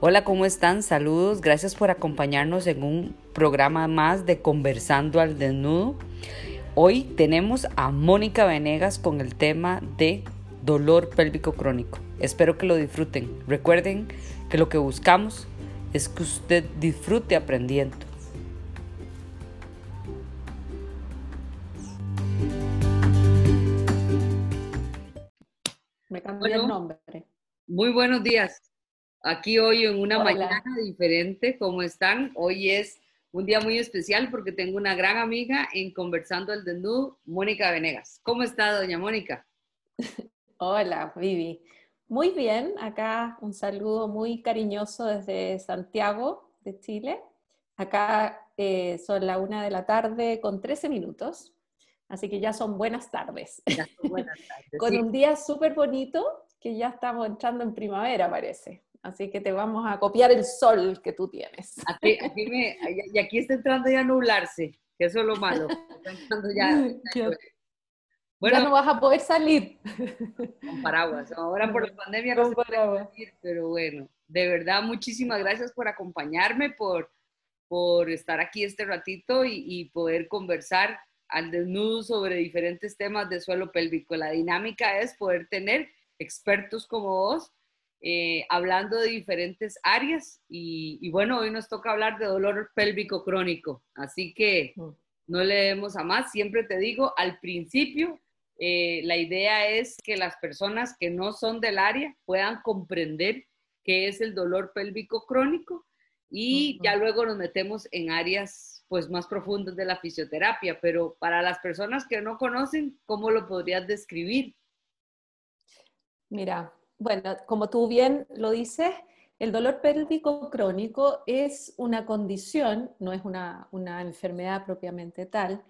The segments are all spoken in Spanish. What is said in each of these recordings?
Hola, ¿cómo están? Saludos, gracias por acompañarnos en un programa más de Conversando al Desnudo. Hoy tenemos a Mónica Venegas con el tema de dolor pélvico crónico. Espero que lo disfruten. Recuerden que lo que buscamos es que usted disfrute aprendiendo. Me cambié el nombre. Muy buenos días. Aquí hoy en una mañana diferente, ¿cómo están? Hoy es un día muy especial porque tengo una gran amiga en Conversando el Desnudo, Mónica Venegas. ¿Cómo está, doña Mónica? Hola, Vivi. Muy bien, acá un saludo muy cariñoso desde Santiago de Chile. Acá eh, son la una de la tarde con 13 minutos, así que ya son buenas tardes. buenas tardes con un día súper bonito que ya estamos entrando en primavera, parece. Así que te vamos a copiar el sol que tú tienes. Aquí, y aquí está entrando ya a nublarse, que eso es lo malo. ya, bueno, ya no vas a poder salir. Con paraguas. Ahora por la pandemia no se puede salir, pero bueno, de verdad, muchísimas gracias por acompañarme, por, por estar aquí este ratito y, y poder conversar al desnudo sobre diferentes temas de suelo pélvico. La dinámica es poder tener expertos como vos eh, hablando de diferentes áreas y, bueno, hoy nos toca hablar de dolor pélvico crónico, así que no le demos a más, siempre te digo, al principio eh, la idea es que las personas que no son del área puedan comprender qué es el dolor pélvico crónico y ya luego nos metemos en áreas pues más profundas de la fisioterapia, pero para las personas que no conocen, ¿cómo lo podrías describir? Mira, bueno, como tú bien lo dices, el dolor pélvico crónico es una condición, no es una, enfermedad propiamente tal,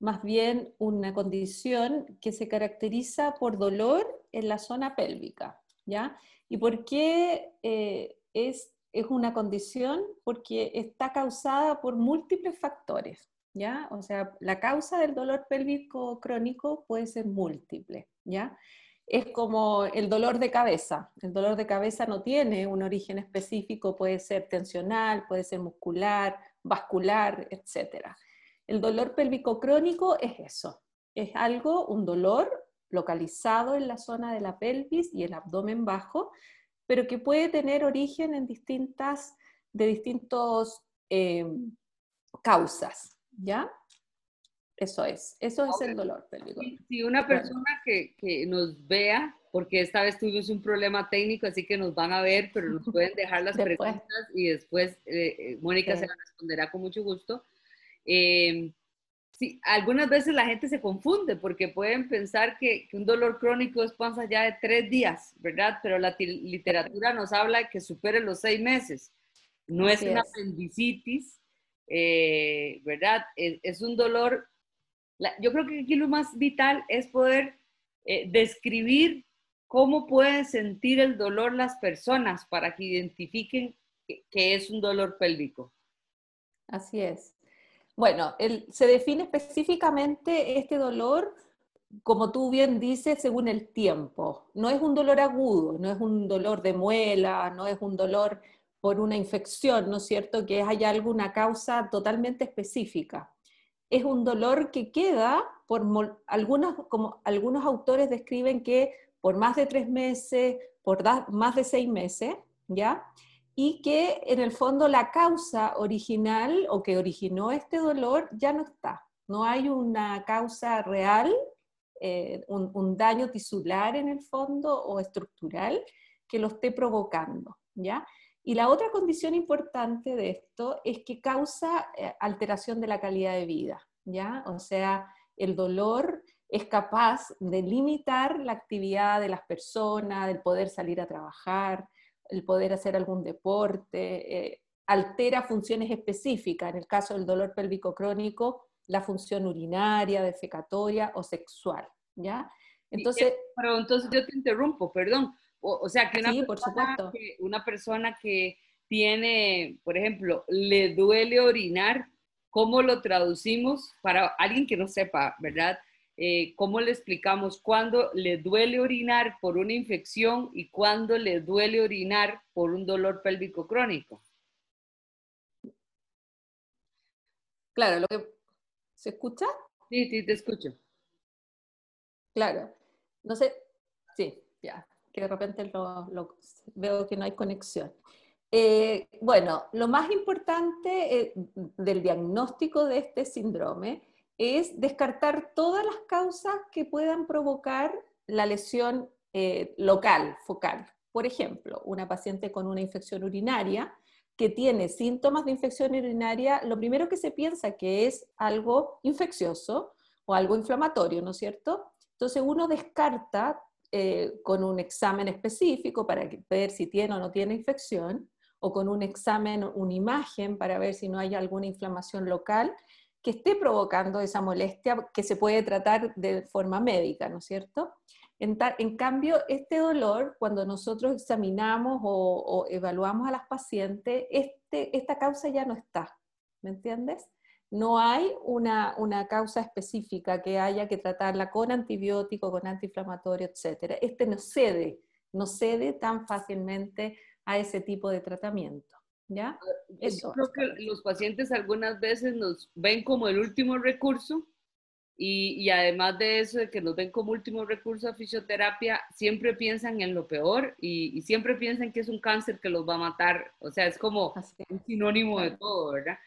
más bien una condición que se caracteriza por dolor en la zona pélvica, ¿ya? ¿Y por qué eh, es, es una condición? Porque está causada por múltiples factores, ¿ya? O sea, la causa del dolor pélvico crónico puede ser múltiple, ¿ya? Es como el dolor de cabeza. El dolor de cabeza no tiene un origen específico, puede ser tensional, puede ser muscular, vascular, etc. El dolor pélvico crónico es eso, es algo, un dolor localizado en la zona de la pelvis y el abdomen bajo, pero que puede tener origen en distintas, de distintos eh, causas, ¿ya? Eso es, eso es el dolor pélvico. Si una persona que, que, nos vea, porque esta vez tuvimos un problema técnico, así que nos van a ver, pero nos pueden dejar las preguntas y después eh, eh, Mónica se las responderá con mucho gusto. Eh, sí, algunas veces la gente se confunde porque pueden pensar que, que un dolor crónico es panza ya de tres días, ¿verdad? Pero la literatura nos habla que supere los seis meses. No es una apendicitis, ¿verdad? Es, es un dolor yo creo que aquí lo más vital es poder eh, describir cómo pueden sentir el dolor las personas para que identifiquen que, es un dolor pélvico. Así es. Bueno, se define específicamente este dolor, como tú bien dices, según el tiempo. No es un dolor agudo, no es un dolor de muela, no es un dolor por una infección, ¿no es cierto? Que hay alguna causa totalmente específica es un dolor que queda por algunos, como algunos autores describen que por más de tres meses, por más de seis meses, ¿ya? Y que en el fondo la causa original o que originó este dolor ya no está. No hay una causa real, eh, un, un, daño tisular en el fondo o estructural que lo esté provocando, ¿ya? Y la otra condición importante de esto es que causa eh, alteración de la calidad de vida, ¿ya? O sea, el dolor es capaz de limitar la actividad de las personas, del poder salir a trabajar, el poder hacer algún deporte, eh, altera funciones específicas, en el caso del dolor pélvico crónico, la función urinaria, defecatoria o sexual, ¿ya? Entonces, pero entonces yo te interrumpo, perdón. O, sea, que una, persona que una persona que tiene, por ejemplo, le duele orinar, ¿cómo lo traducimos para alguien que no sepa, verdad? eh, ¿cómo le explicamos cuándo le duele orinar por una infección y cuándo le duele orinar por un dolor pélvico crónico? Claro, lo que... ¿Se escucha? Sí, sí, te escucho. Claro. No sé, sí, ya, que de repente lo, veo que no hay conexión. Eh, bueno, lo más importante eh, del diagnóstico de este síndrome es descartar todas las causas que puedan provocar la lesión eh, local, focal. Por ejemplo, una paciente con una infección urinaria que tiene síntomas de infección urinaria, lo primero que se piensa que es algo infeccioso o algo inflamatorio, ¿no es cierto? Entonces uno descarta eh, con un examen específico para ver si tiene o no tiene infección, o con un examen, una imagen para ver si no hay alguna inflamación local, que esté provocando esa molestia que se puede tratar de forma médica, ¿no es cierto? En, cambio, este dolor, cuando nosotros examinamos o, evaluamos a las pacientes, este, esta causa ya no está, ¿me entiendes? No hay una, una, causa específica que haya que tratarla con antibiótico, con antiinflamatorio, etc. Este no cede, no cede tan fácilmente a ese tipo de tratamiento. ¿Ya? Eso. Yo creo que los pacientes algunas veces nos ven como el último recurso y, y, además de eso, de que nos ven como último recurso a fisioterapia, siempre piensan en lo peor y, y, siempre piensan que es un cáncer que los va a matar. O sea, es como un sinónimo de todo, ¿verdad?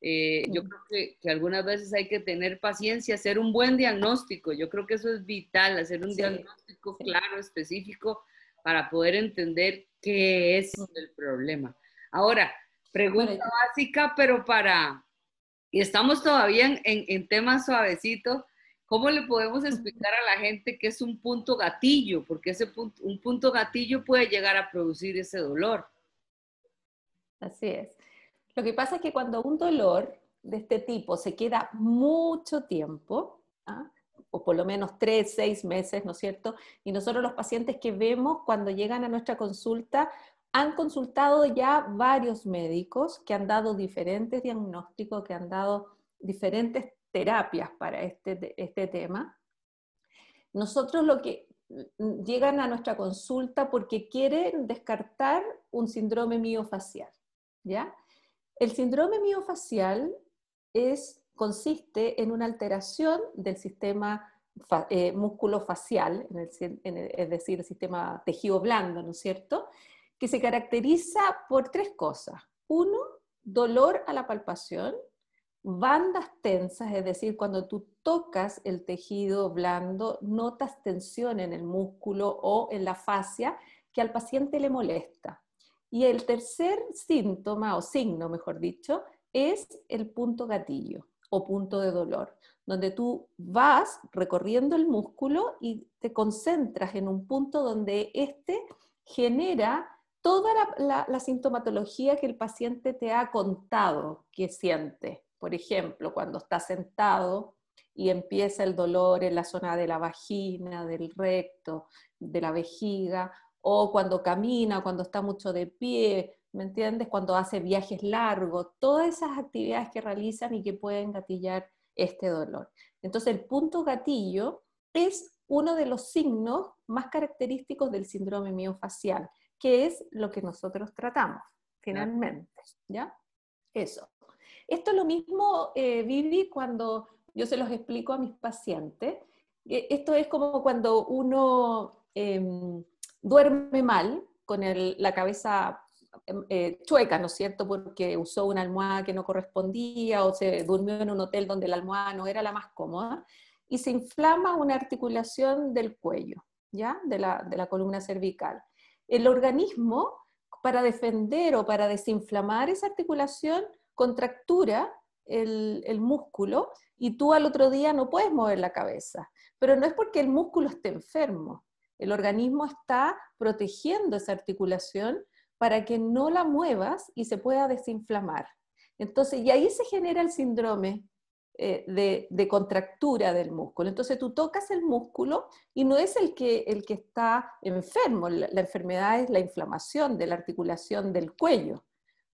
Eh, yo creo que, que, algunas veces hay que tener paciencia, hacer un buen diagnóstico. Yo creo que eso es vital, hacer un diagnóstico claro, específico, para poder entender qué es el problema. Ahora, pregunta básica, pero para, y estamos todavía en, en, temas suavecitos, ¿cómo le podemos explicar a la gente que es un punto gatillo? Porque ese punto, un punto gatillo puede llegar a producir ese dolor. Así es. Lo que pasa es que cuando un dolor de este tipo se queda mucho tiempo, ¿ah? o por lo menos tres, seis meses, ¿no es cierto? Y nosotros los pacientes que vemos cuando llegan a nuestra consulta han consultado ya varios médicos que han dado diferentes diagnósticos, que han dado diferentes terapias para este, este tema. Nosotros lo que mm, llegan a nuestra consulta porque quieren descartar un síndrome miofacial, ¿ya? El síndrome miofacial consiste en una alteración del sistema eh, músculo-facial, es decir, el sistema tejido blando, ¿no es cierto?, que se caracteriza por tres cosas. Uno, dolor a la palpación, bandas tensas, es decir, cuando tú tocas el tejido blando, notas tensión en el músculo o en la fascia que al paciente le molesta. Y el tercer síntoma o signo, mejor dicho, es el punto gatillo o punto de dolor, donde tú vas recorriendo el músculo y te concentras en un punto donde este genera toda la, sintomatología que el paciente te ha contado que siente. Por ejemplo, cuando está sentado y empieza el dolor en la zona de la vagina, del recto, de la vejiga, o cuando camina, cuando está mucho de pie, ¿me entiendes? Cuando hace viajes largos, todas esas actividades que realizan y que pueden gatillar este dolor. Entonces, el punto gatillo es uno de los signos más característicos del síndrome miofacial qué es lo que nosotros tratamos, finalmente, ¿ya? Eso. Esto es lo mismo, eh, Vivi, cuando yo se los explico a mis pacientes. Eh, esto es como cuando uno em, duerme mal, con la cabeza em, eh, chueca, ¿no es cierto? Porque usó una almohada que no correspondía o se durmió en un hotel donde la almohada no era la más cómoda y se inflama una articulación del cuello, ¿ya? De la, de la columna cervical el organismo, para defender o para desinflamar esa articulación, contractura el, músculo y tú al otro día no puedes mover la cabeza. Pero no es porque el músculo esté enfermo. El organismo está protegiendo esa articulación para que no la muevas y se pueda desinflamar. Entonces, y ahí se genera el síndrome eh, de, contractura del músculo. Entonces tú tocas el músculo y no es el que, el que está enfermo, la, enfermedad es la inflamación de la articulación del cuello,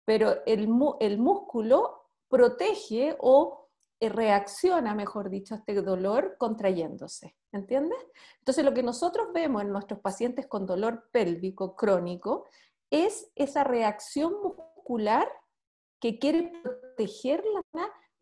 pero el, el músculo protege o reacciona, mejor dicho, este dolor contrayéndose, ¿entiendes? Entonces lo que nosotros vemos en nuestros pacientes con dolor pélvico crónico es esa reacción muscular que quiere protegerla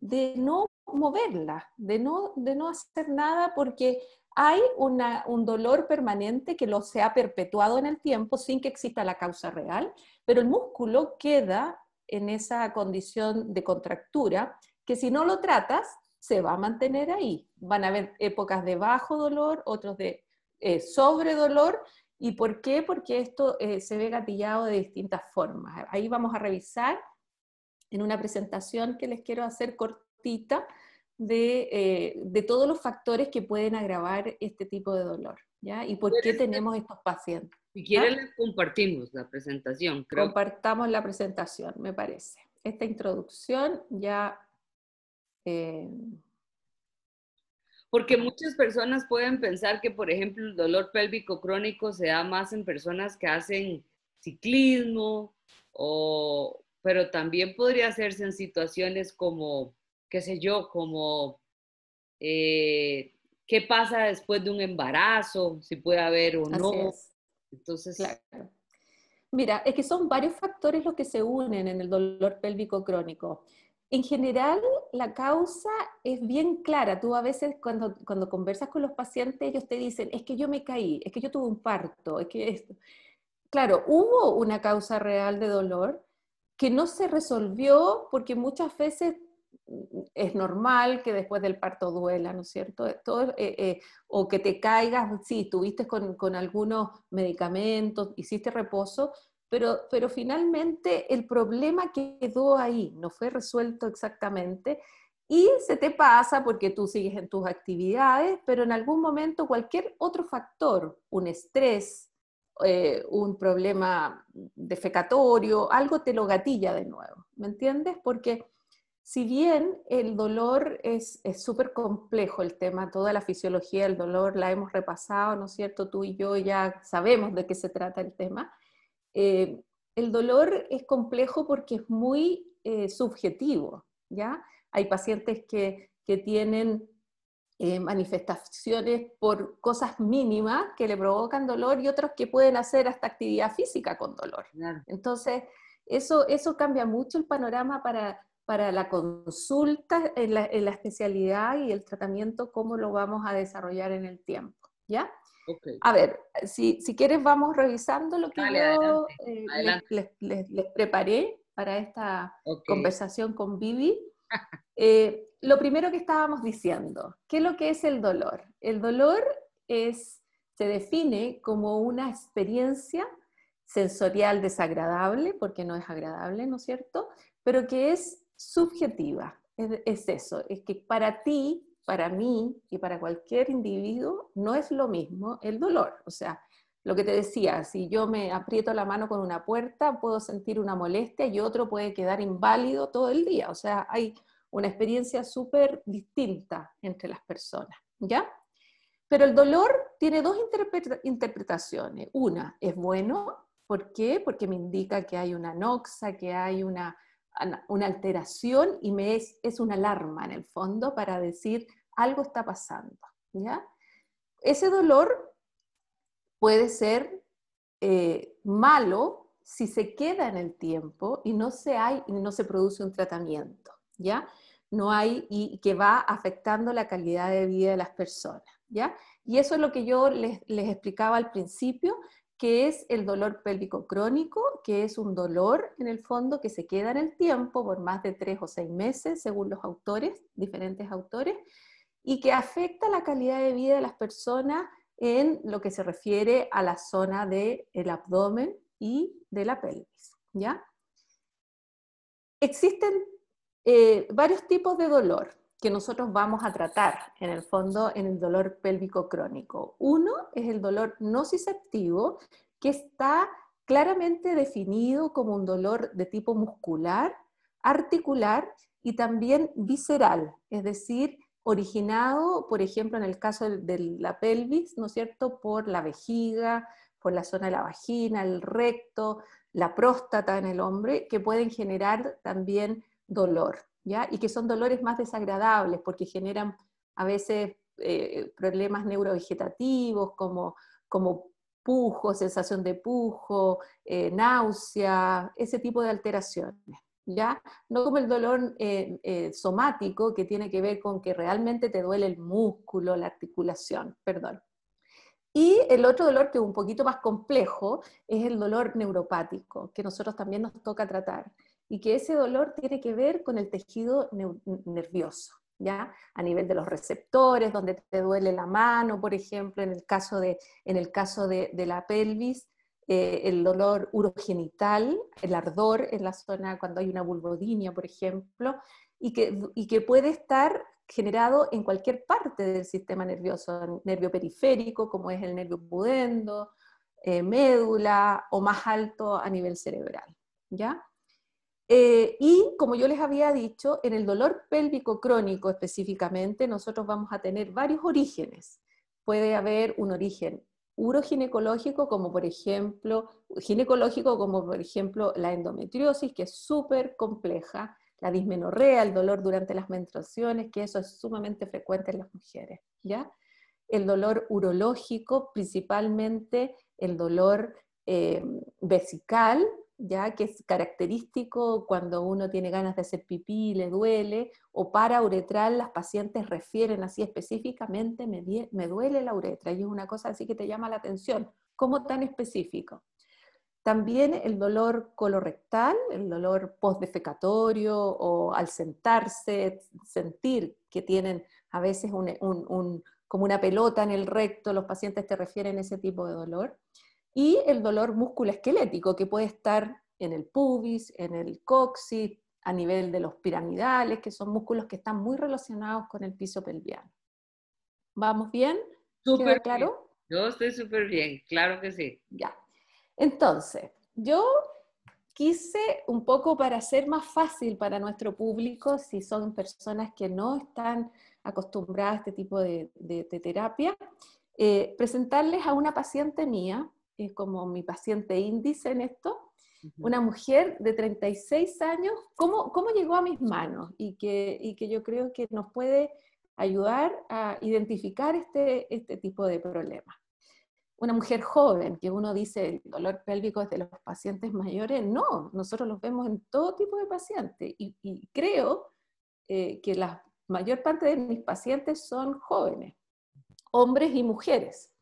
de no moverla, de no, de no hacer nada porque hay un dolor permanente que lo se ha perpetuado en el tiempo sin que exista la causa real, pero el músculo queda en esa condición de contractura que si no lo tratas se va a mantener ahí. Van a haber épocas de bajo dolor, otros de eh, sobre dolor. ¿Y por qué? Porque esto eh, se ve gatillado de distintas formas. Ahí vamos a revisar en una presentación que les quiero hacer cortita eh, de, todos los factores que pueden agravar este tipo de dolor, ¿ya? Y por qué tenemos estos pacientes. Si quieren, compartimos la presentación. Compartamos la presentación, me parece. Esta introducción ya... Eh, porque muchas personas pueden pensar que, por ejemplo, el dolor pélvico crónico se da más en personas que hacen ciclismo, o, pero también podría hacerse en situaciones como qué sé yo, como eh, qué pasa después de un embarazo, si puede haber o no. Entonces, claro. Mira, es que son varios factores los que se unen en el dolor pélvico crónico. En general, la causa es bien clara. Tú a veces cuando, cuando conversas con los pacientes, ellos te dicen, es que yo me caí, es que yo tuve un parto, es que esto. Claro, hubo una causa real de dolor que no se resolvió porque muchas veces es normal que después del parto duela, ¿no es cierto? Eh, eh, o que te caigas, sí, tuviste con, con, algunos medicamentos, hiciste reposo, pero, pero finalmente el problema quedó ahí, no fue resuelto exactamente. Y se te pasa porque tú sigues en tus actividades, pero en algún momento cualquier otro factor, un estrés, eh, un problema defecatorio, algo te lo gatilla de nuevo, ¿me entiendes? Porque si bien el dolor es súper complejo, el tema, toda la fisiología del dolor la hemos repasado, ¿no es cierto? Tú y yo ya sabemos de qué se trata el tema. Eh, el dolor es complejo porque es muy eh, subjetivo, ¿ya? Hay pacientes que, tienen eh, manifestaciones por cosas mínimas que le provocan dolor y otros que pueden hacer hasta actividad física con dolor. Entonces, eso, eso cambia mucho el panorama para para la consulta en la, especialidad y el tratamiento, cómo lo vamos a desarrollar en el tiempo, ¿ya? A ver, si, si, quieres vamos revisando lo que yo eh, Les, preparé para esta conversación con Vivi. Eh, lo primero que estábamos diciendo, ¿qué es lo que es el dolor? El dolor es, se define como una experiencia sensorial desagradable, porque no es agradable, ¿no es cierto? Pero que es subjetiva. Es, eso, es que para ti, para mí y para cualquier individuo no es lo mismo el dolor. O sea, lo que te decía, si yo me aprieto la mano con una puerta, puedo sentir una molestia y otro puede quedar inválido todo el día. O sea, hay una experiencia súper distinta entre las personas, ¿ya? Pero el dolor tiene dos interpretaciones. Una es bueno, ¿por qué? Porque me indica que hay una noxa, que hay una una alteración y me es, es una alarma en el fondo para decir algo está pasando. ¿ya? Ese dolor puede ser eh, malo si se queda en el tiempo y no se, hay, no se produce un tratamiento, ¿ya? No hay, y que va afectando la calidad de vida de las personas, ¿ya? Y eso es lo que yo les, les explicaba al principio, que es el dolor pélvico crónico, que es un dolor en el fondo que se queda en el tiempo por más de tres o seis meses, según los autores, diferentes autores, y que afecta la calidad de vida de las personas en lo que se refiere a la zona del abdomen y de la pelvis. ¿ya? Existen eh, varios tipos de dolor que nosotros vamos a tratar en el fondo en el dolor pélvico crónico. Uno es el dolor nociceptivo, que está claramente definido como un dolor de tipo muscular, articular y también visceral, es decir, originado, por ejemplo, en el caso de la pelvis, ¿no es cierto?, por la vejiga, por la zona de la vagina, el recto, la próstata en el hombre, que pueden generar también dolor. ¿ya? Y que son dolores más desagradables porque generan a veces eh, problemas neurovegetativos como, como pujo, sensación de pujo, eh, náusea, ese tipo de alteraciones. ¿Ya? No como el dolor eh, somático que tiene que ver con que realmente te duele el músculo, la articulación, perdón. Y el otro dolor que es un poquito más complejo es el dolor neuropático, que nosotros también nos toca tratar, y que ese dolor tiene que ver con el tejido nervioso. ¿Ya? A nivel de los receptores, donde te duele la mano, por ejemplo, en el caso de, en el caso de, la pelvis, eh, el dolor urogenital, el ardor en la zona cuando hay una vulvodinia, por ejemplo, y que, y que puede estar generado en cualquier parte del sistema nervioso, nervio periférico, como es el nervio pudendo, eh, médula o más alto a nivel cerebral. ¿ya? Eh, y como yo les había dicho, en el dolor pélvico crónico específicamente, nosotros vamos a tener varios orígenes. Puede haber un origen uroginecológico, como por ejemplo, ginecológico, como por ejemplo la endometriosis, que es súper compleja, la dismenorrea, el dolor durante las menstruaciones, que eso es sumamente frecuente en las mujeres, ¿ya? El dolor urológico, principalmente el dolor eh, vesical, ya que es característico cuando uno tiene ganas de hacer pipí, le duele, o para uretral, las pacientes refieren así específicamente, me, me duele la uretra, y es una cosa así que te llama la atención, ¿cómo tan específico? También el dolor colorectal, el dolor postdefecatorio o al sentarse, sentir que tienen a veces como una pelota en el recto, los pacientes te refieren ese tipo de dolor. Y el dolor musculoesquelético, que puede estar en el pubis, en el coxis, a nivel de los piramidales, que son músculos que están muy relacionados con el piso pelviano. ¿Vamos bien? Súper claro? Yo estoy súper bien, claro que sí. Ya. Entonces, yo quise un poco para hacer más fácil para nuestro público, si son personas que no están acostumbradas a este tipo de, terapia, eh, presentarles a una paciente mía, es como mi paciente índice en esto, una mujer de 36 años, ¿cómo, cómo llegó a mis manos? Y que, y que yo creo que nos puede ayudar a identificar este, este tipo de problemas una mujer joven, que uno dice el dolor pélvico es de los pacientes mayores, no, nosotros los vemos en todo tipo de pacientes y, creo eh, que la mayor parte de mis pacientes son jóvenes, hombres y mujeres.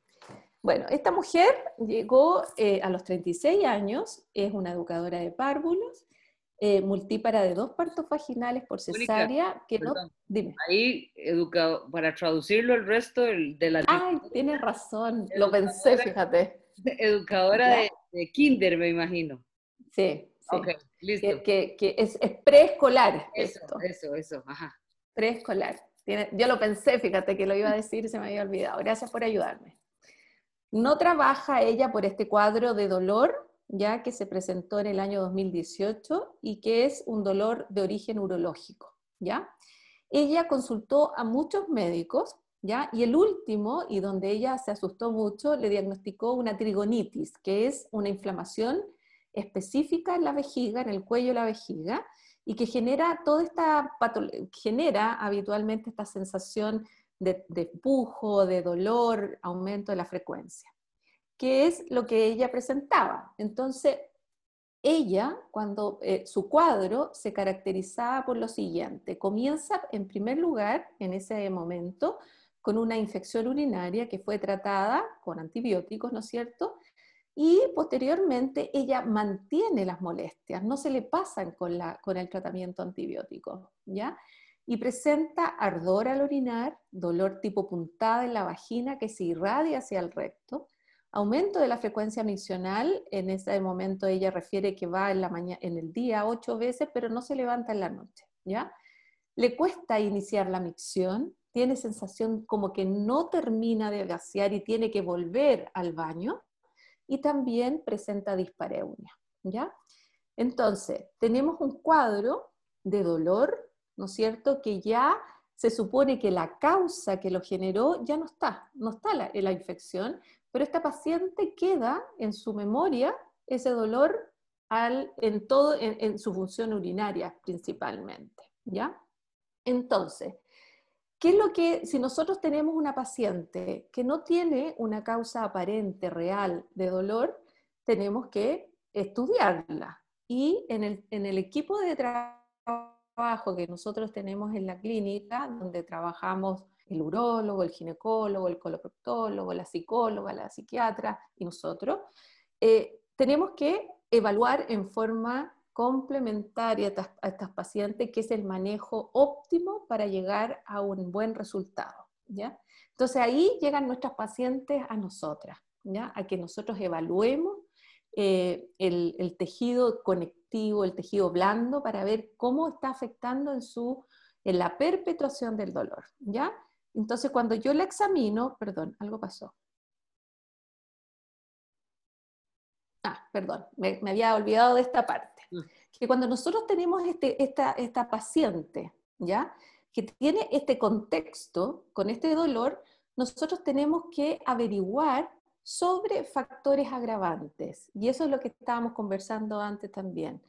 Bueno, esta mujer llegó eh, a los 36 años, es una educadora de párvulos, eh, multípara de dos partos vaginales por cesárea, que no... Dime. Ahí, educado, para traducirlo el resto de la... Ay, tienes razón, lo pensé, fíjate. Educadora de, kinder, me imagino. Sí, sí. listo. Que, que, es, preescolar. Eso, eso, eso, ajá. Preescolar. yo lo pensé, fíjate que lo iba a decir y se me había olvidado. Gracias por ayudarme. No trabaja ella por este cuadro de dolor ya que se presentó en el año 2018 y que es un dolor de origen urológico, ¿ya? Ella consultó a muchos médicos, ¿ya? Y el último, y donde ella se asustó mucho, le diagnosticó una trigonitis, que es una inflamación específica en la vejiga, en el cuello de la vejiga, y que genera toda esta genera habitualmente esta sensación de, de pujo, de dolor, aumento de la frecuencia qué es lo que ella presentaba. Entonces, ella, cuando eh, su cuadro se caracterizaba por lo siguiente, comienza en primer lugar, en ese momento, con una infección urinaria que fue tratada con antibióticos, ¿no es cierto? Y posteriormente ella mantiene las molestias, no se le pasan con, con el tratamiento antibiótico, ¿ya? Y presenta ardor al orinar, dolor tipo puntada en la vagina que se irradia hacia el recto, aumento de la frecuencia miccional, en ese momento ella refiere que va en, la mañana, en el día ocho veces, pero no se levanta en la noche, ¿ya? Le cuesta iniciar la micción, tiene sensación como que no termina de gasear y tiene que volver al baño, y también presenta dispareunia, ¿ya? Entonces, tenemos un cuadro de dolor, ¿no es cierto?, que ya se supone que la causa que lo generó ya no está, no está la, la infección, pero esta paciente queda en su memoria ese dolor en, todo, en, su función urinaria principalmente. ¿Ya? Entonces, ¿qué es lo que, si nosotros tenemos una paciente que no tiene una causa aparente, real de dolor, tenemos que estudiarla. Y en el, en el equipo de trabajo que nosotros tenemos en la clínica, donde trabajamos el urólogo, el ginecólogo, el coloproctólogo, la psicóloga, la psiquiatra y nosotros, eh, tenemos que evaluar en forma complementaria a estas, pacientes, que es el manejo óptimo para llegar a un buen resultado. ¿ya? Entonces ahí llegan nuestras pacientes a nosotras, ¿ya? a que nosotros evaluemos eh, el, tejido conectivo, el tejido blando, para ver cómo está afectando en, su, en la perpetuación del dolor. ¿ya? Entonces cuando yo la examino, perdón, algo pasó. Ah, perdón, me había olvidado de esta parte que cuando nosotros tenemos este, esta, esta paciente, ¿ya? Que tiene este contexto con este dolor, nosotros tenemos que averiguar sobre factores agravantes. Y eso es lo que estábamos conversando antes también.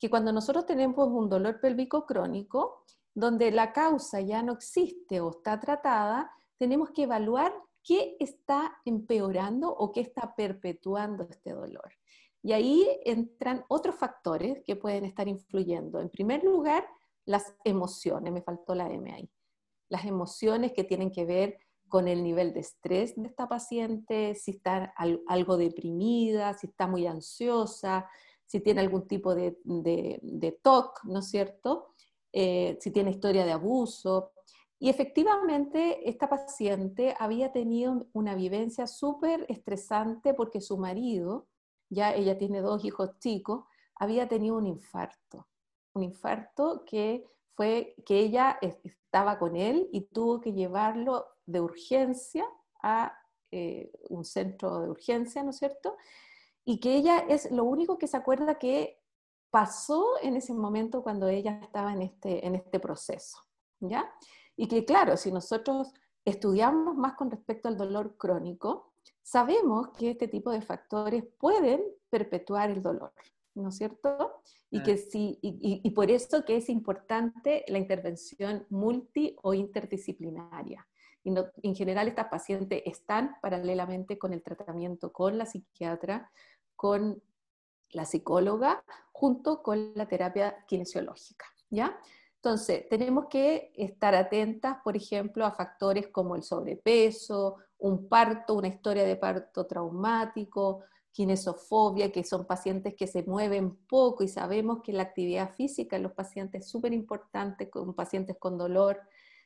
Que cuando nosotros tenemos un dolor pélvico crónico, donde la causa ya no existe o está tratada, tenemos que evaluar qué está empeorando o qué está perpetuando este dolor. Y ahí entran otros factores que pueden estar influyendo. En primer lugar, las emociones, me faltó la M ahí. Las emociones que tienen que ver con el nivel de estrés de esta paciente, si está algo deprimida, si está muy ansiosa, si tiene algún tipo de, de, TOC, ¿no es cierto? Eh, si tiene historia de abuso. Y efectivamente, esta paciente había tenido una vivencia súper estresante porque su marido ya ella tiene dos hijos chicos, había tenido un infarto. Un infarto que fue que ella estaba con él y tuvo que llevarlo de urgencia a eh, un centro de urgencia, ¿no es cierto? Y que ella es lo único que se acuerda que pasó en ese momento cuando ella estaba en este, en este proceso, ¿ya? Y que claro, si nosotros estudiamos más con respecto al dolor crónico, sabemos que este tipo de factores pueden perpetuar el dolor, ¿no es cierto? Y, que sí, y, por eso que es importante la intervención multi o interdisciplinaria. Y en general estas pacientes están paralelamente con el tratamiento con la psiquiatra, con la psicóloga, junto con la terapia kinesiológica, ¿ya? Entonces, tenemos que estar atentas, por ejemplo, a factores como el sobrepeso, un parto, una historia de parto traumático, kinesofobia, que son pacientes que se mueven poco y sabemos que la actividad física en los pacientes es súper importante, con pacientes con dolor,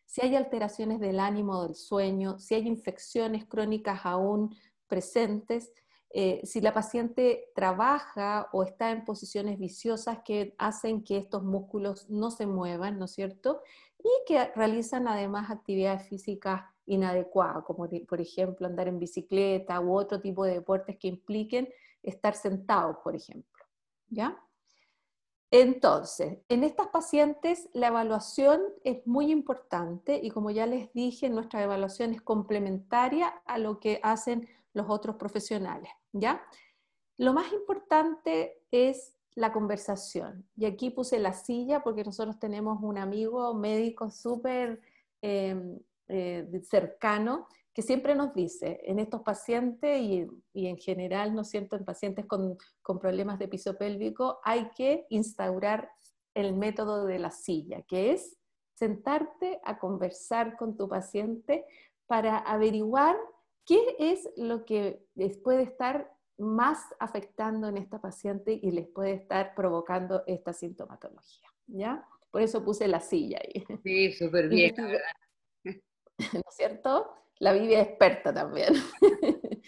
si hay alteraciones del ánimo o del sueño, si hay infecciones crónicas aún presentes, eh, si la paciente trabaja o está en posiciones viciosas que hacen que estos músculos no se muevan, ¿no es cierto? Y que realizan además actividades físicas inadecuada, como por ejemplo andar en bicicleta u otro tipo de deportes que impliquen estar sentados, por ejemplo. ¿Ya? Entonces, en estas pacientes la evaluación es muy importante y como ya les dije, nuestra evaluación es complementaria a lo que hacen los otros profesionales, ¿ya? Lo más importante es la conversación. Y aquí puse la silla porque nosotros tenemos un amigo médico súper em, eh, cercano que siempre nos dice, en estos pacientes y, en general, ¿no siento en pacientes con, con, problemas de piso pélvico, hay que instaurar el método de la silla, que es sentarte a conversar con tu paciente para averiguar qué es lo que les puede estar más afectando en esta paciente y les puede estar provocando esta sintomatología, ¿ya? Por eso puse la silla ahí. Sí, súper bien. ¿no es cierto? La Vivi es experta también.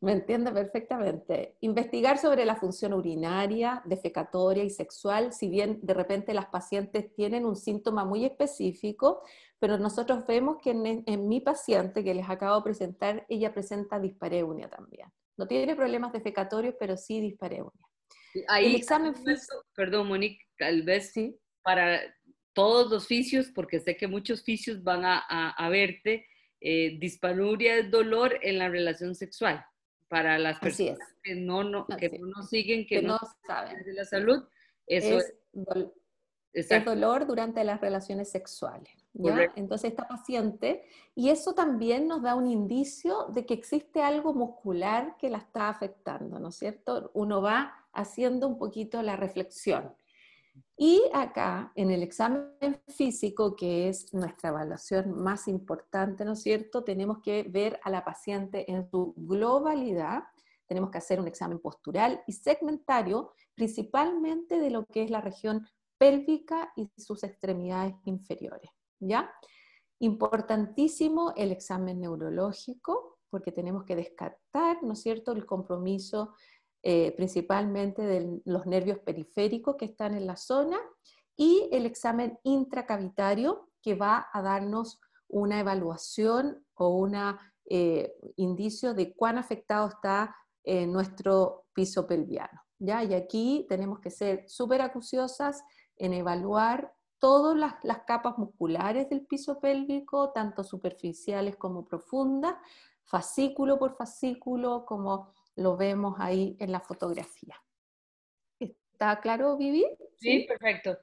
Me entiende perfectamente. Investigar sobre la función urinaria, defecatoria y sexual, si bien de repente las pacientes tienen un síntoma muy específico, pero nosotros vemos que en, mi paciente que les acabo de presentar, ella presenta dispareunia también. No tiene problemas defecatorios, pero sí dispareunia. Ahí, el examen perdón, Monique, tal vez ¿Sí? para todos los fisios, porque sé que muchos fisios van a, verte, eh, dispanuria es dolor en la relación sexual. Para las personas que no, no, que no siguen, que, no, saben de la salud, eso es, Es dolor durante las relaciones sexuales. Entonces esta paciente, y eso también nos da un indicio de que existe algo muscular que la está afectando, ¿no es cierto? Uno va haciendo un poquito la reflexión. Y acá, en el examen físico, que es nuestra evaluación más importante, ¿no es cierto? Tenemos que ver a la paciente en su globalidad, tenemos que hacer un examen postural y segmentario, principalmente de lo que es la región pélvica y sus extremidades inferiores. ¿ya? Importantísimo el examen neurológico, porque tenemos que descartar, ¿no es cierto?, el compromiso eh, principalmente de los nervios periféricos que están en la zona y el examen intracavitario que va a darnos una evaluación o un eh, indicio de cuán afectado está eh, nuestro piso pelviano. ¿ya? Y aquí tenemos que ser súper acuciosas en evaluar todas las, capas musculares del piso pélvico, tanto superficiales como profundas, fascículo por fascículo, como lo vemos ahí en la fotografía. ¿Está claro, Vivi? Sí, perfecto.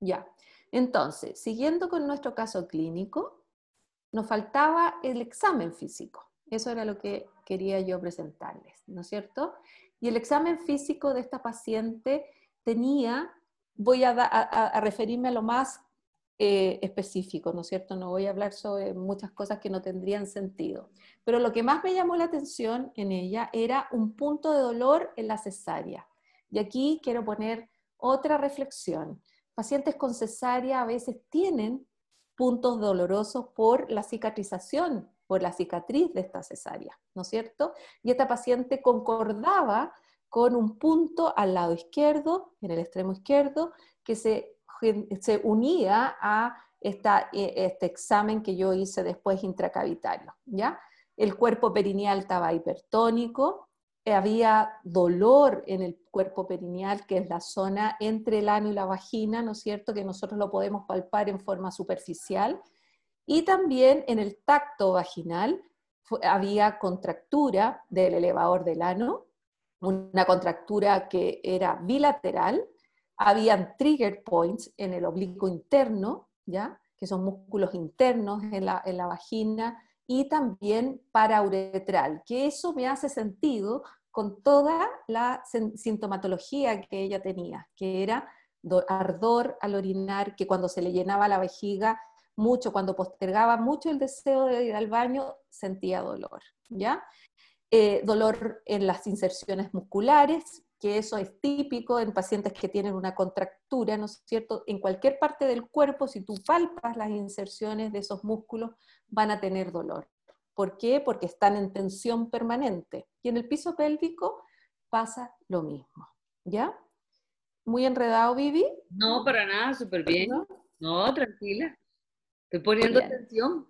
Ya. Entonces, siguiendo con nuestro caso clínico, nos faltaba el examen físico. Eso era lo que quería yo presentarles, ¿no es cierto? Y el examen físico de esta paciente tenía voy a, referirme a lo más eh, específico, ¿no es cierto? No voy a hablar sobre muchas cosas que no tendrían sentido. Pero lo que más me llamó la atención en ella era un punto de dolor en la cesárea. Y aquí quiero poner otra reflexión. Pacientes con cesárea a veces tienen puntos dolorosos por la cicatrización, por la cicatriz de esta cesárea, ¿no es cierto? Y esta paciente concordaba con un punto al lado izquierdo, en el extremo izquierdo, que se, se unía a e, este examen que yo hice después intracavitario. ¿ya? El cuerpo perineal estaba hipertónico, había dolor en el cuerpo perineal, que es la zona entre el ano y la vagina, ¿no es cierto? Que nosotros lo podemos palpar en forma superficial. Y también en el tacto vaginal había contractura del elevador del ano, una contractura que era bilateral, habían trigger points en el oblicuo interno, ¿ya? que son músculos internos en la, en la vagina, y también parauretral, que eso me hace sentido con toda la sintomatología que ella tenía, que era ardor al orinar, que cuando se le llenaba la vejiga mucho, cuando postergaba mucho el deseo de ir al baño, sentía dolor, ¿ya? Eh, dolor en las inserciones musculares, que eso es típico en pacientes que tienen una contractura, ¿no es cierto? En cualquier parte del cuerpo, si tú palpas las inserciones de esos músculos, van a tener dolor. ¿Por qué? Porque están en tensión permanente. Y en el piso pélvico pasa lo mismo. ¿Ya? ¿Muy enredado, Vivi? No, para nada, súper bien. ¿No? tranquila. Estoy poniendo atención.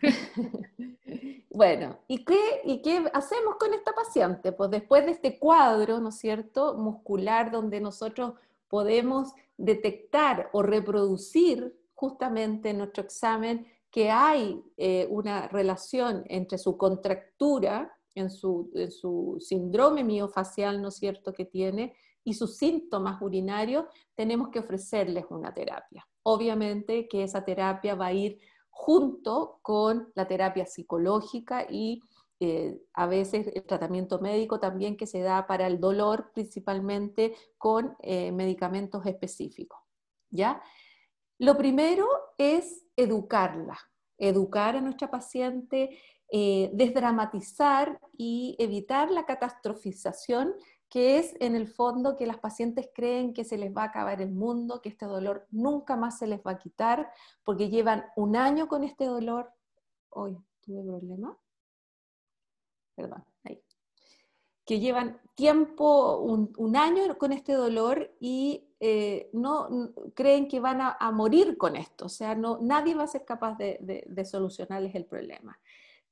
bueno, ¿y qué, ¿y qué hacemos con esta paciente? Pues después de este cuadro, ¿no es cierto?, muscular donde nosotros podemos detectar o reproducir justamente en nuestro examen que hay eh, una relación entre su contractura, en su, en su síndrome miofacial, ¿no es cierto?, que tiene, y sus síntomas urinarios, tenemos que ofrecerles una terapia. Obviamente que esa terapia va a ir junto con la terapia psicológica y eh, a veces el tratamiento médico también que se da para el dolor, principalmente con eh, medicamentos específicos. ¿ya? Lo primero es educarla, educar a nuestra paciente, eh, desdramatizar y evitar la catastrofización que es en el fondo que las pacientes creen que se les va a acabar el mundo, que este dolor nunca más se les va a quitar, porque llevan un año con este dolor. Hoy tuve problema. Perdón, ahí. Que llevan tiempo, un, año con este dolor y eh, no creen que van a, morir con esto. O sea, no, nadie va a ser capaz de solucionarles el problema.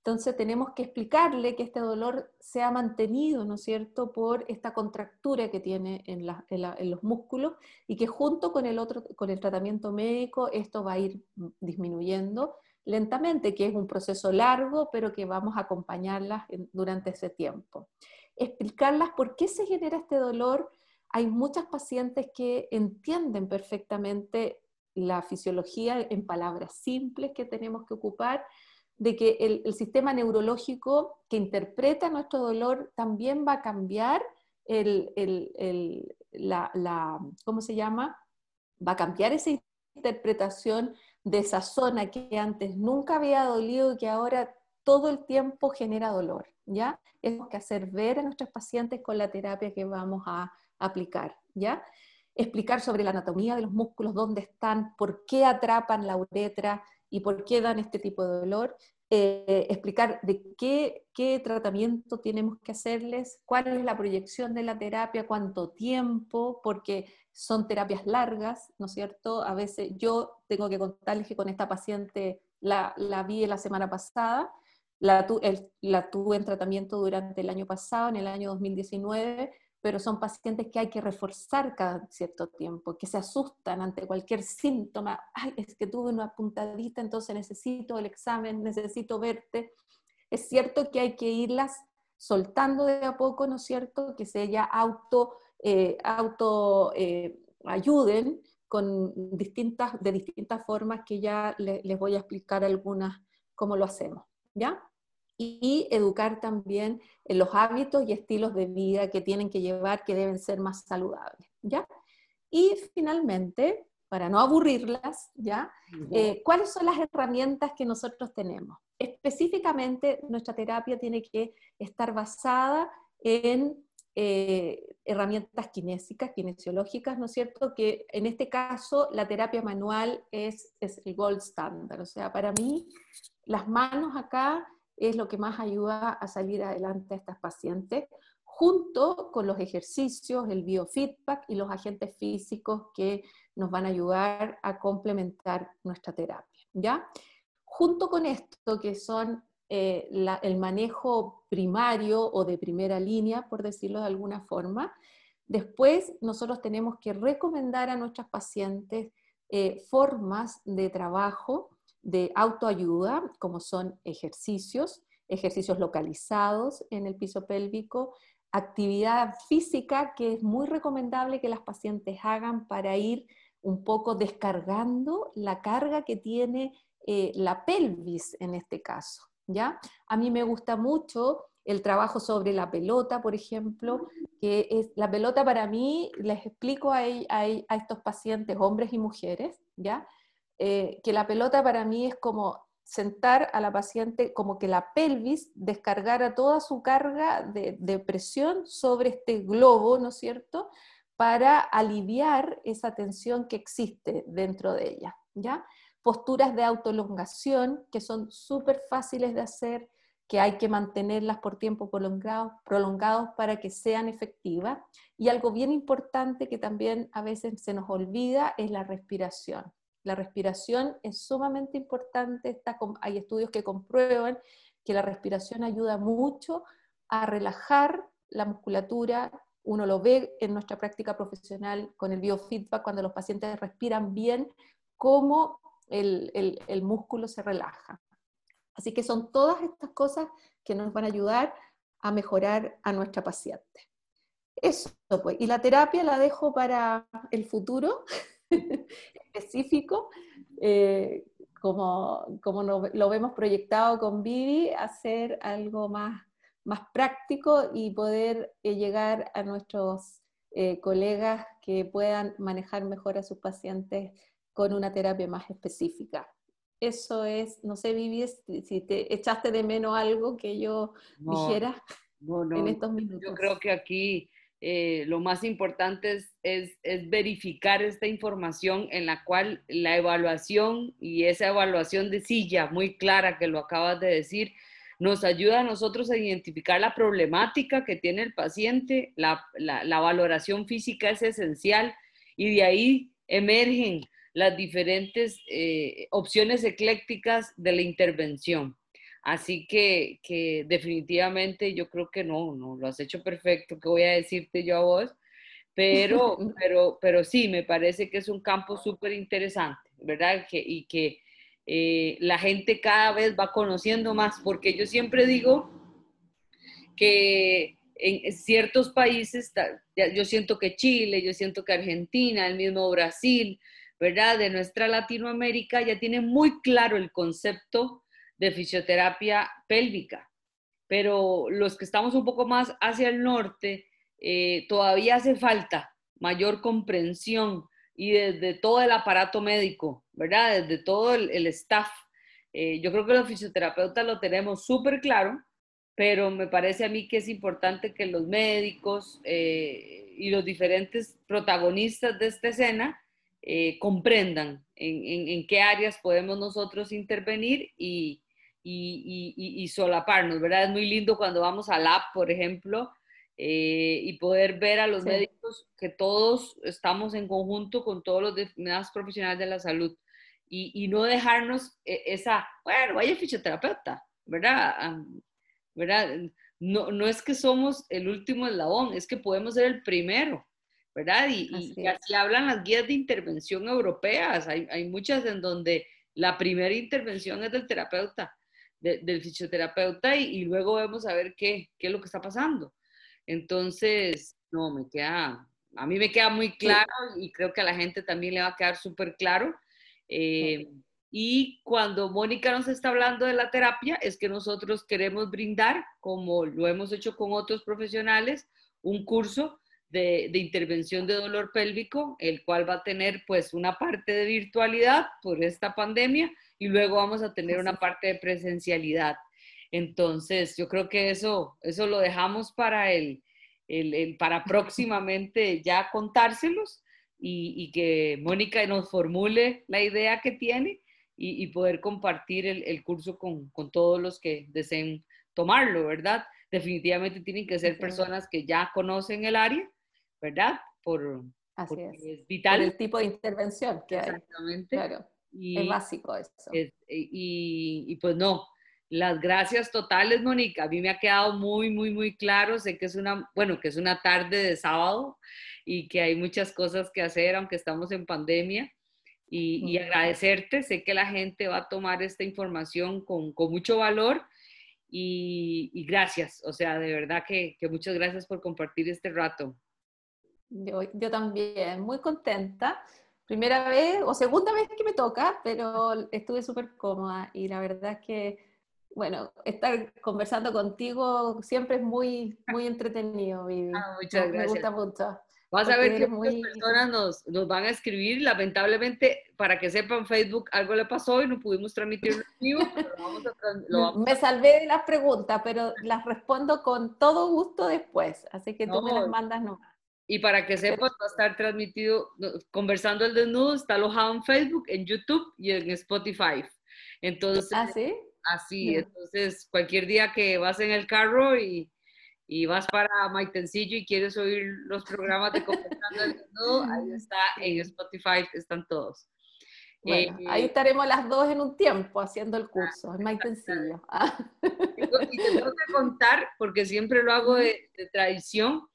Entonces tenemos que explicarle que este dolor se ha mantenido, ¿no es cierto?, por esta contractura que tiene en, los músculos y que junto con el, otro, con el tratamiento médico esto va a ir disminuyendo lentamente, que es un proceso largo, pero que vamos a acompañarlas durante ese tiempo. Explicarlas por qué se genera este dolor hay muchas pacientes que entienden perfectamente la fisiología en palabras simples que tenemos que ocupar, de que el, sistema neurológico que interpreta nuestro dolor también va a cambiar la, ¿cómo se llama? Va a cambiar esa interpretación de esa zona que antes nunca había dolido y que ahora todo el tiempo genera dolor, ¿ya? Tenemos que hacer ver a nuestros pacientes con la terapia que vamos a aplicar, ¿ya? Explicar sobre la anatomía de los músculos, dónde están, por qué atrapan la uretra y por qué dan este tipo de dolor, eh, explicar de qué, qué tratamiento tenemos que hacerles, cuál es la proyección de la terapia, cuánto tiempo, porque son terapias largas, ¿no es cierto? A veces yo tengo que contarles que con esta paciente la, la vi la semana pasada, la, la tuve en tratamiento durante el año pasado, en el año 2019, pero son pacientes que hay que reforzar cada cierto tiempo, que se asustan ante cualquier síntoma. Ay, es que tuve una puntadita, entonces necesito el examen, necesito verte. Es cierto que hay que irlas soltando de a poco, ¿no es cierto? Que se ya auto eh, auto eh, ayuden con distintas, de distintas formas que ya les voy a explicar algunas cómo lo hacemos, ¿ya? Y, educar también en los hábitos y estilos de vida que tienen que llevar, que deben ser más saludables, ¿ya? Y finalmente, para no aburrirlas, ¿ya? Eh, ¿Cuáles son las herramientas que nosotros tenemos? Específicamente, nuestra terapia tiene que estar basada en eh, herramientas kinésicas, kinesiológicas, ¿no es cierto? Que en este caso la terapia manual es, es el gold standard. O sea, para mí las manos acá es lo que más ayuda a salir adelante a estas pacientes, junto con los ejercicios, el biofeedback y los agentes físicos que nos van a ayudar a complementar nuestra terapia, ¿ya? Junto con esto, que son eh, el manejo primario o de primera línea, por decirlo de alguna forma. Después, nosotros tenemos que recomendar a nuestras pacientes eh, formas de trabajo de autoayuda, como son ejercicios, ejercicios localizados en el piso pélvico, actividad física que es muy recomendable que las pacientes hagan para ir un poco descargando la carga que tiene eh, la pelvis en este caso. ¿ya? A mí me gusta mucho el trabajo sobre la pelota, por ejemplo, que es la pelota para mí, les explico a, estos pacientes, hombres y mujeres, ¿ya? Eh, que la pelota para mí es como sentar a la paciente como que la pelvis descargara toda su carga de, presión sobre este globo, ¿no es cierto?, para aliviar esa tensión que existe dentro de ella, ¿ya? posturas de autolongación que son súper fáciles de hacer, que hay que mantenerlas por tiempo prolongado, prolongados para que sean efectivas. Y algo bien importante que también a veces se nos olvida es la respiración. La respiración es sumamente importante, está, hay estudios que comprueban que la respiración ayuda mucho a relajar la musculatura. Uno lo ve en nuestra práctica profesional con el biofeedback cuando los pacientes respiran bien, cómo el, músculo se relaja. Así que son todas estas cosas que nos van a ayudar a mejorar a nuestra paciente. Eso, pues. Y la terapia la dejo para el futuro específico, eh, como, como lo vemos proyectado con Vivi, hacer algo más, más práctico y poder eh, llegar a nuestros eh, colegas que puedan manejar mejor a sus pacientes con una terapia más específica. Eso es, no sé, Vivi, si te echaste de menos algo que yo dijera en estos minutos. Yo creo que aquí eh, lo más importante es, es, verificar esta información en la cual la evaluación y esa evaluación de silla muy clara que lo acabas de decir, nos ayuda a nosotros a identificar la problemática que tiene el paciente, la, la, valoración física es esencial y de ahí emergen las diferentes eh, opciones eclécticas de la intervención. Así que, que, definitivamente yo creo que no, no, lo has hecho perfecto, ¿qué voy a decirte yo a vos? Pero, pero, pero sí, me parece que es un campo súper interesante, ¿verdad? Que, y que eh, la gente cada vez va conociendo más, porque yo siempre digo que en ciertos países, yo siento que Chile, yo siento que Argentina, el mismo Brasil, ¿verdad? De nuestra Latinoamérica ya tiene muy claro el concepto de fisioterapia pélvica, pero los que estamos un poco más hacia el norte, eh, todavía hace falta mayor comprensión y desde todo el aparato médico, ¿verdad? Desde todo el, staff. Eh, yo creo que los fisioterapeutas lo tenemos súper claro, pero me parece a mí que es importante que los médicos eh, y los diferentes protagonistas de esta escena comprendan en, qué áreas podemos nosotros intervenir y, y, solaparnos, ¿verdad? Es muy lindo cuando vamos al app, por ejemplo, eh, y poder ver a los médicos que todos estamos en conjunto con todos los demás profesionales de la salud y, no dejarnos esa, bueno, vaya fisioterapeuta, ¿verdad? ¿verdad? No, no es que somos el último eslabón, es que podemos ser el primero, ¿verdad? Y así, hablan las guías de intervención europeas. Hay, hay, muchas en donde la primera intervención es del terapeuta, del fisioterapeuta, y, luego vemos a ver qué, qué es lo que está pasando. Entonces, no, me queda, a mí me queda muy claro y creo que a la gente también le va a quedar súper claro. Eh, y cuando Mónica nos está hablando de la terapia, es que nosotros queremos brindar, como lo hemos hecho con otros profesionales, un curso de, intervención de dolor pélvico, el cual va a tener pues una parte de virtualidad por esta pandemia y luego vamos a tener una parte de presencialidad. Entonces, yo creo que eso, eso lo dejamos para el, el, para próximamente ya contárselos y, y que Mónica nos formule la idea que tiene y, poder compartir el, curso con, todos los que deseen tomarlo, ¿verdad? Definitivamente tienen que ser personas que ya conocen el área, ¿verdad? Por, Así es. vital. el tipo de intervención que Exactamente. hay. Claro. Es básico eso. y, y, pues no, las gracias totales, Mónica. A mí me ha quedado muy, muy, muy claro. Sé que es una, bueno, que es una tarde de sábado y que hay muchas cosas que hacer, aunque estamos en pandemia y, agradecerte. Sé que la gente va a tomar esta información con, con mucho valor y, gracias. O sea, de verdad que, que, muchas gracias por compartir este rato. Yo, yo también, muy contenta. Primera vez o segunda vez que me toca, pero estuve súper cómoda y la verdad es que, bueno, estar conversando contigo siempre es muy, muy entretenido, Vivi. Ah, muchas gracias. Me gusta mucho. Vas a ver que muchas personas nos, nos, van a escribir. Lamentablemente, para que sepan, Facebook algo le pasó y no pudimos transmitirlo en vivo. Me salvé de las preguntas, pero las respondo con todo gusto después. Así que tú me las mandas. Y para que sepan, va a estar transmitido, conversando el desnudo, está alojado en Facebook, en YouTube y en Spotify. Entonces, ¿Ah, sí? Así, entonces cualquier día que vas en el carro y y vas para Maitencillo y quieres oír los programas de Conversando el Desnudo, ahí está, en Spotify están todos. Bueno, eh, ahí estaremos las dos en un tiempo haciendo el curso, en Maitencillo. Y te tengo que contar, porque siempre lo hago de, tradición,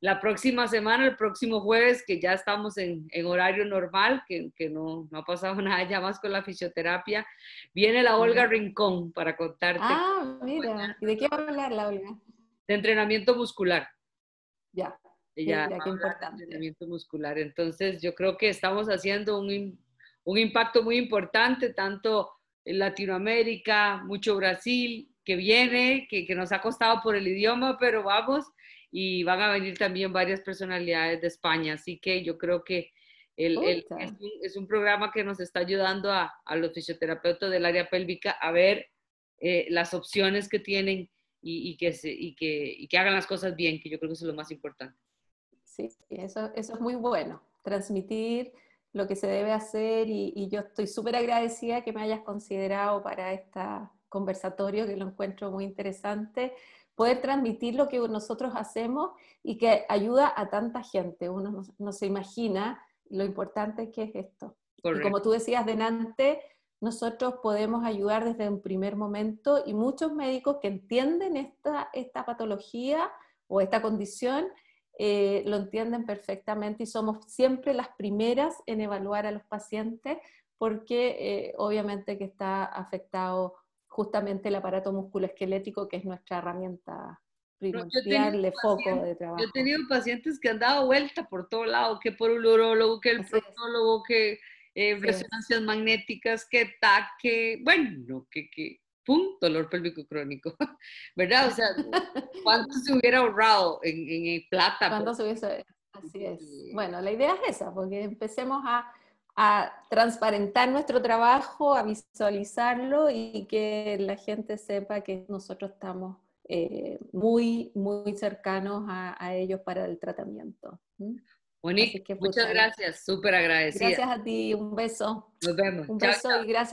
la próxima semana, el próximo jueves, que ya estamos en, en horario normal, que, que no, no, ha pasado nada ya más con la fisioterapia, viene la Olga Rincón para contarte. Ah, mira, ¿y de qué va a hablar la Olga? de entrenamiento muscular. Ya. Ya, qué importante. Entrenamiento muscular. Entonces, yo creo que estamos haciendo un, un impacto muy importante, tanto en Latinoamérica, mucho Brasil, que viene, que, que, nos ha costado por el idioma, pero vamos, y van a venir también varias personalidades de España. Así que yo creo que el, el, es, un, es, un, programa que nos está ayudando a, a los fisioterapeutas del área pélvica a ver eh, las opciones que tienen y, que se, y, que, y, que, hagan las cosas bien, que yo creo que eso es lo más importante. Sí, eso, eso es muy bueno, transmitir lo que se debe hacer y, y yo estoy súper agradecida que me hayas considerado para este conversatorio, que lo encuentro muy interesante, poder transmitir lo que nosotros hacemos y que ayuda a tanta gente. Uno no, se imagina lo importante que es esto. Y como tú decías delante, nosotros podemos ayudar desde un primer momento y muchos médicos que entienden esta, esta patología o esta condición eh, lo entienden perfectamente y somos siempre las primeras en evaluar a los pacientes porque eh, obviamente que está afectado justamente el aparato musculoesquelético que es nuestra herramienta primordial de foco de trabajo. Yo he tenido pacientes que han dado vuelta por todo lado, que por un urólogo, que el proctólogo, que eh, resonancias magnéticas, que TAC, que, bueno, que, que, ¡pum! Dolor pélvico crónico, ¿verdad? O sea, ¿cuánto se hubiera ahorrado en, en plata? ¿Cuánto se hubiese... Así es. Bueno, la idea es esa, porque empecemos a, a transparentar nuestro trabajo, a visualizarlo y que la gente sepa que nosotros estamos eh, muy, muy cercanos a, a, ellos para el tratamiento. Bonito, muchas gracias, súper agradecida. Gracias a ti, un beso. Nos vemos. Un beso y gracias.